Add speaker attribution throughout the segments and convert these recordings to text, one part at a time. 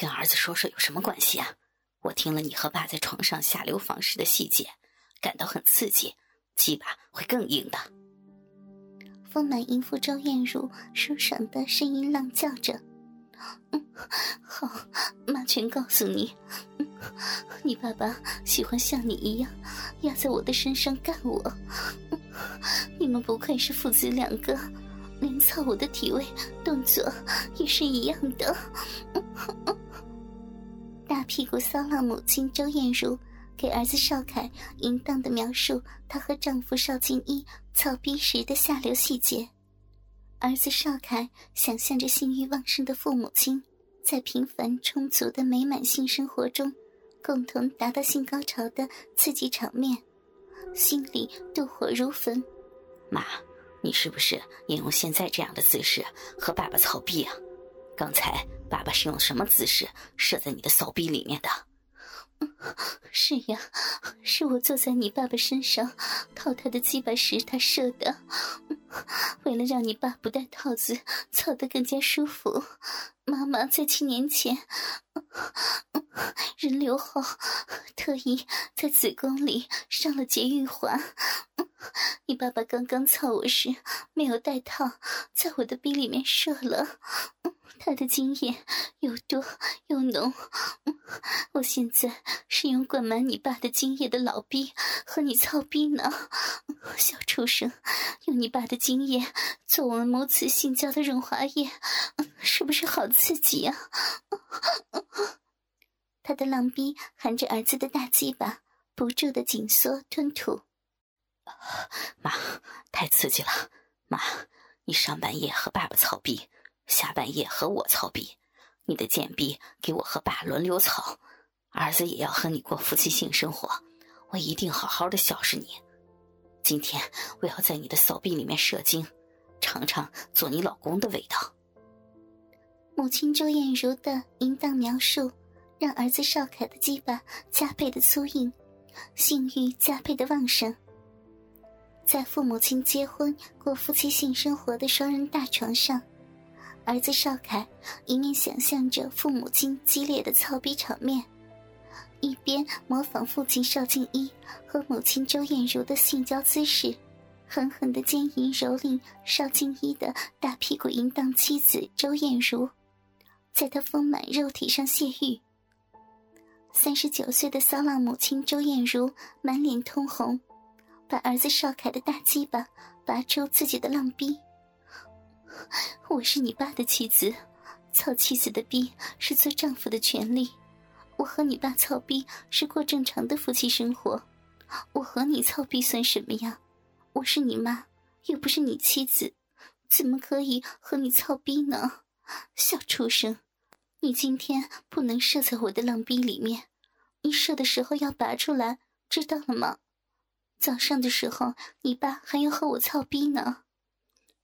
Speaker 1: 跟儿子说说有什么关系啊？我听了你和爸在床上下流房事的细节，感到很刺激，鸡巴会更硬的。
Speaker 2: 丰满淫妇周艳茹舒爽的声音浪叫着：“嗯，好，妈全告诉你。你爸爸喜欢像你一样压在我的身上干我。你们不愧是父子两个，连操我的体位动作也是一样的。”大屁股骚浪母亲周艳茹给儿子邵凯淫荡的描述她和丈夫邵静一操逼时的下流细节。儿子邵凯想象着性欲旺盛的父母亲在平凡充足的美满性生活中共同达到性高潮的刺激场面，心里妒火如焚。
Speaker 1: 妈，你是不是也用现在这样的姿势和爸爸操逼啊？刚才爸爸是用什么姿势射在你的骚逼里面的？
Speaker 2: 是呀，是我坐在你爸爸身上套他的鸡巴时他射的。为了让你爸不戴套子，操得更加舒服，妈妈在七年前 人流后，特意在子宫里上了节育环。你爸爸刚刚操我时没有戴套，在我的逼里面射了。他的精液又多又浓，我现在是用灌满你爸的精液的老逼和你操逼呢，小畜生，用你爸的精液做我们母子性交的润滑液，是不是好刺激啊？他的浪逼含着儿子的大鸡巴，不住的紧缩吞吐。
Speaker 1: 妈，太刺激了！妈，你上半夜和爸爸操逼。下半夜和我操逼，你的贱逼给我和爸轮流操，儿子也要和你过夫妻性生活，我一定好好的孝顺你。今天我要在你的骚逼里面射精，尝尝做你老公的味道。
Speaker 2: 母亲周艳茹的淫荡描述，让儿子邵凯的鸡巴加倍的粗硬，性欲加倍的旺盛。在父母亲结婚过夫妻性生活的双人大床上。儿子邵凯一面想象着父母亲激烈的操逼场面，一边模仿父亲邵静一和母亲周艳茹的性交姿势，狠狠的奸淫蹂躏邵静一的大屁股淫荡妻子周艳茹，在她丰满肉体上泄欲。三十九岁的骚浪母亲周艳茹满脸通红，把儿子邵凯的大鸡巴拔出自己的浪逼。我是你爸的妻子，操妻子的逼是做丈夫的权利。我和你爸操逼是过正常的夫妻生活，我和你操逼算什么呀？我是你妈，又不是你妻子，怎么可以和你操逼呢？小畜生，你今天不能射在我的浪逼里面，你射的时候要拔出来，知道了吗？早上的时候，你爸还要和我操逼呢。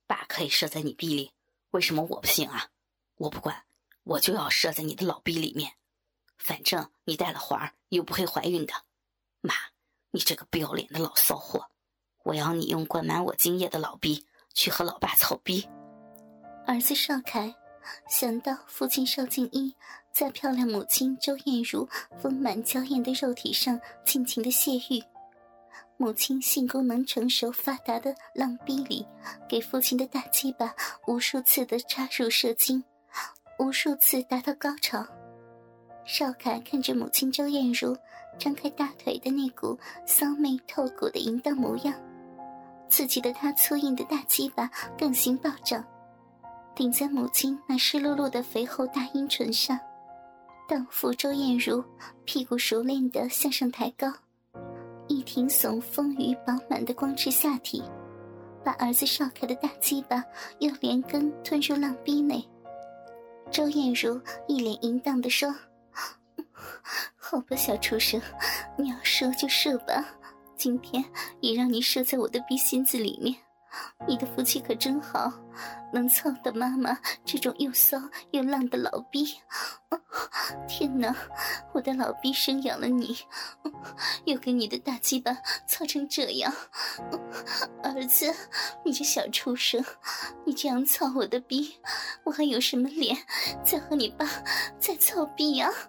Speaker 1: 爸可以射在你逼里，为什么我不行啊？我不管，我就要射在你的老逼里面。反正你带了环又不会怀孕的。妈，你这个不要脸的老骚货！我要你用灌满我精液的老逼去和老爸操逼。
Speaker 2: 儿子邵凯想到父亲邵静一在漂亮母亲周艳茹丰满娇艳的肉体上尽情的泄欲。母亲性功能成熟发达的浪逼里，给父亲的大鸡巴无数次的插入射精，无数次达到高潮。邵凯看着母亲周艳茹张开大腿的那股骚媚透骨的淫荡模样，刺激的他粗硬的大鸡巴更形暴涨，顶在母亲那湿漉漉的肥厚大阴唇上，荡妇周艳茹屁股熟练的向上抬高。一挺耸丰腴饱满的光赤下体，把儿子少开的大鸡巴又连根吞入浪逼内。周艳茹一脸淫荡地说：“好吧，小畜生，你要射就射吧，今天也让你射在我的逼心子里面，你的福气可真好，能操的妈妈这种又骚又浪的老逼。天哪，我的老逼生养了你，又给你的大鸡巴操成这样。儿子，你这小畜生，你这样操我的逼，我还有什么脸再和你爸再操逼呀？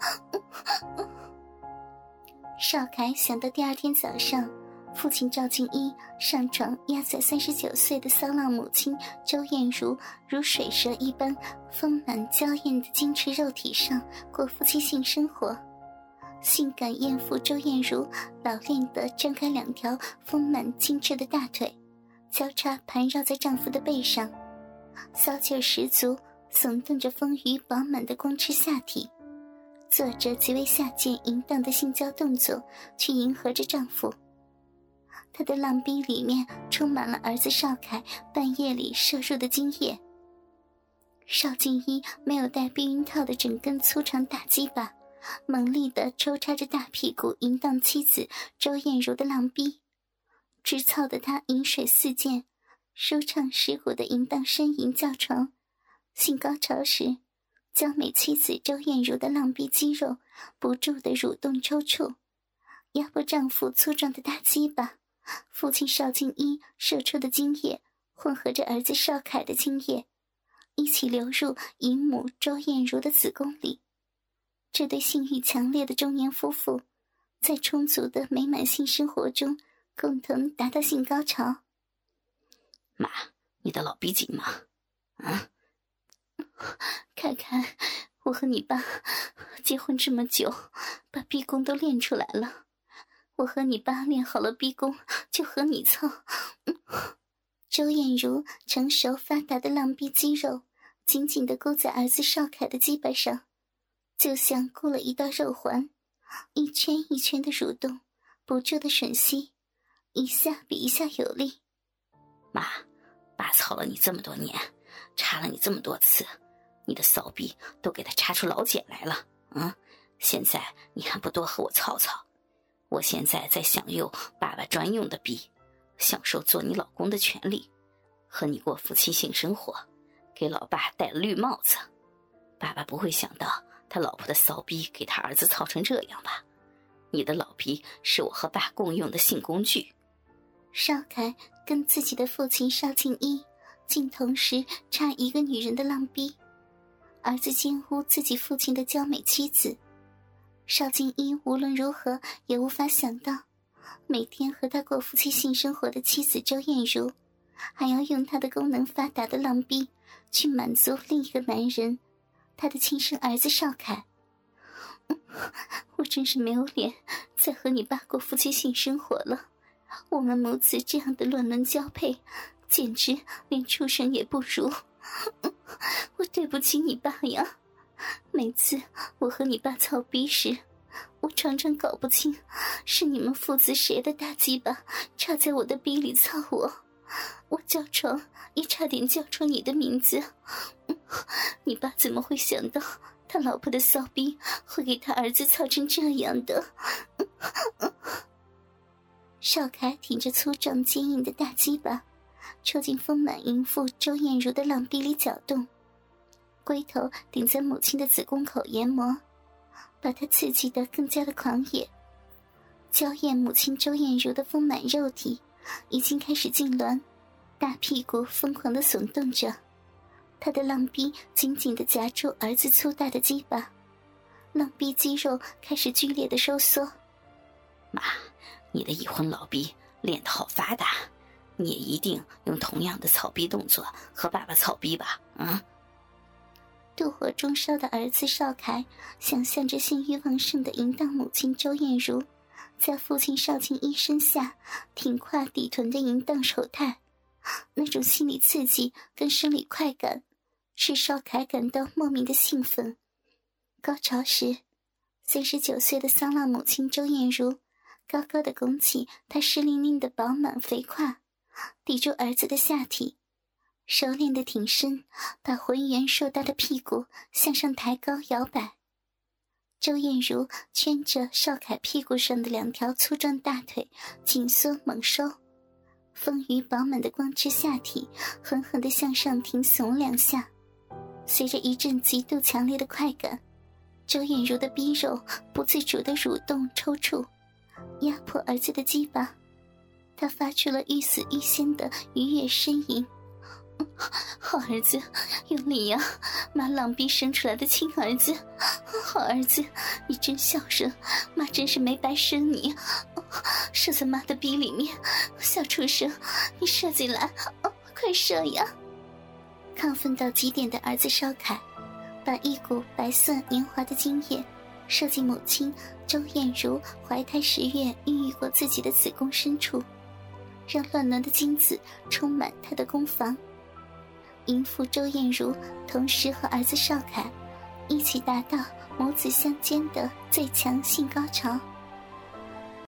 Speaker 2: 少凯想到第二天早上。父亲赵静一上床压在三十九岁的骚浪母亲周艳茹如水蛇一般丰满娇艳的精致肉体上过夫妻性生活，性感艳妇周艳茹老练地张开两条丰满精致的大腿，交叉盘绕在丈夫的背上，骚劲十足，耸动着丰腴饱满的光赤下体，做着极为下贱淫荡的性交动作，去迎合着丈夫。他的浪逼里面充满了儿子邵凯半夜里射入的精液。邵静一没有戴避孕套的整根粗长大鸡巴，猛力的抽插着大屁股淫荡妻子周艳茹的浪逼，直操的他饮水四溅，舒畅蚀骨的淫荡呻吟叫床。性高潮时，娇美妻子周艳茹的浪逼肌肉不住的蠕动抽搐，压迫丈夫粗壮的大鸡巴。父亲邵静一射出的精液混合着儿子邵凯的精液，一起流入姨母周艳茹的子宫里。这对性欲强烈的中年夫妇，在充足的美满性生活中，共同达到性高潮。
Speaker 1: 妈，你的老逼紧吗？啊？
Speaker 2: 看看我和你爸结婚这么久，把逼功都练出来了。我和你爸练好了逼功，就和你操。周艳茹成熟发达的浪逼肌肉紧紧的箍在儿子邵凯的鸡巴上，就像箍了一道肉环，一圈一圈的蠕动，不住的吮吸，一下比一下有力。
Speaker 1: 妈，爸操了你这么多年，插了你这么多次，你的骚逼都给他插出老茧来了。嗯，现在你还不多和我操操？我现在在享用爸爸专用的逼，享受做你老公的权利，和你过夫妻性生活，给老爸戴绿帽子。爸爸不会想到他老婆的骚逼给他儿子操成这样吧？你的老逼是我和爸共用的性工具。
Speaker 2: 邵凯跟自己的父亲邵静一竟同时插一个女人的浪逼，儿子惊呼自己父亲的娇美妻子。邵静一无论如何也无法想到，每天和他过夫妻性生活的妻子周艳茹，还要用他的功能发达的浪逼去满足另一个男人，他的亲生儿子邵凯。我真是没有脸再和你爸过夫妻性生活了，我们母子这样的乱伦交配，简直连畜生也不如。我对不起你爸呀。每次我和你爸操逼时，我常常搞不清是你们父子谁的大鸡巴插在我的逼里操我，我叫床也差点叫出你的名字。你爸怎么会想到他老婆的骚逼会给他儿子操成这样的？邵凯挺着粗壮坚硬的大鸡巴，抽进丰满淫妇周艳茹的浪逼里搅动。龟头顶在母亲的子宫口研磨，把她刺激得更加的狂野。娇艳母亲周艳茹的丰满肉体已经开始痉挛，大屁股疯狂的耸动着，她的浪逼紧紧的夹住儿子粗大的鸡巴，浪逼肌肉开始剧烈的收缩。
Speaker 1: 妈，你的已婚老逼练得好发达，你也一定用同样的草逼动作和爸爸草逼吧？嗯。
Speaker 2: 妒火中烧的儿子邵凯，想象着性欲旺盛的淫荡母亲周艳茹，在父亲邵静一身下挺胯抵臀的淫荡丑态，那种心理刺激跟生理快感，使邵凯感到莫名的兴奋。高潮时，三十九岁的桑浪母亲周艳茹，高高的拱起她湿淋淋的饱满肥胯，抵住儿子的下体。熟练的挺身，把浑圆硕大的屁股向上抬高摇摆。周艳茹圈着邵凯屁股上的两条粗壮大腿，紧缩猛收，丰腴饱满的光之下体狠狠的向上挺耸两下，随着一阵极度强烈的快感，周艳茹的逼肉不自主的蠕动抽搐，压迫儿子的鸡巴，她发出了欲死欲仙的愉悦呻吟。好儿子，有你呀！妈狼逼生出来的亲儿子，好儿子，你真孝顺，妈真是没白生你。射在妈的逼里面，小畜生，你射进来，哦快射呀！亢奋到极点的儿子烧凯，把一股白色年华的精液射进母亲周艳茹怀胎十月孕育过自己的子宫深处，让乱伦的精子充满她的宫房。淫妇周艳茹同时和儿子邵凯一起达到母子相间的最强性高潮。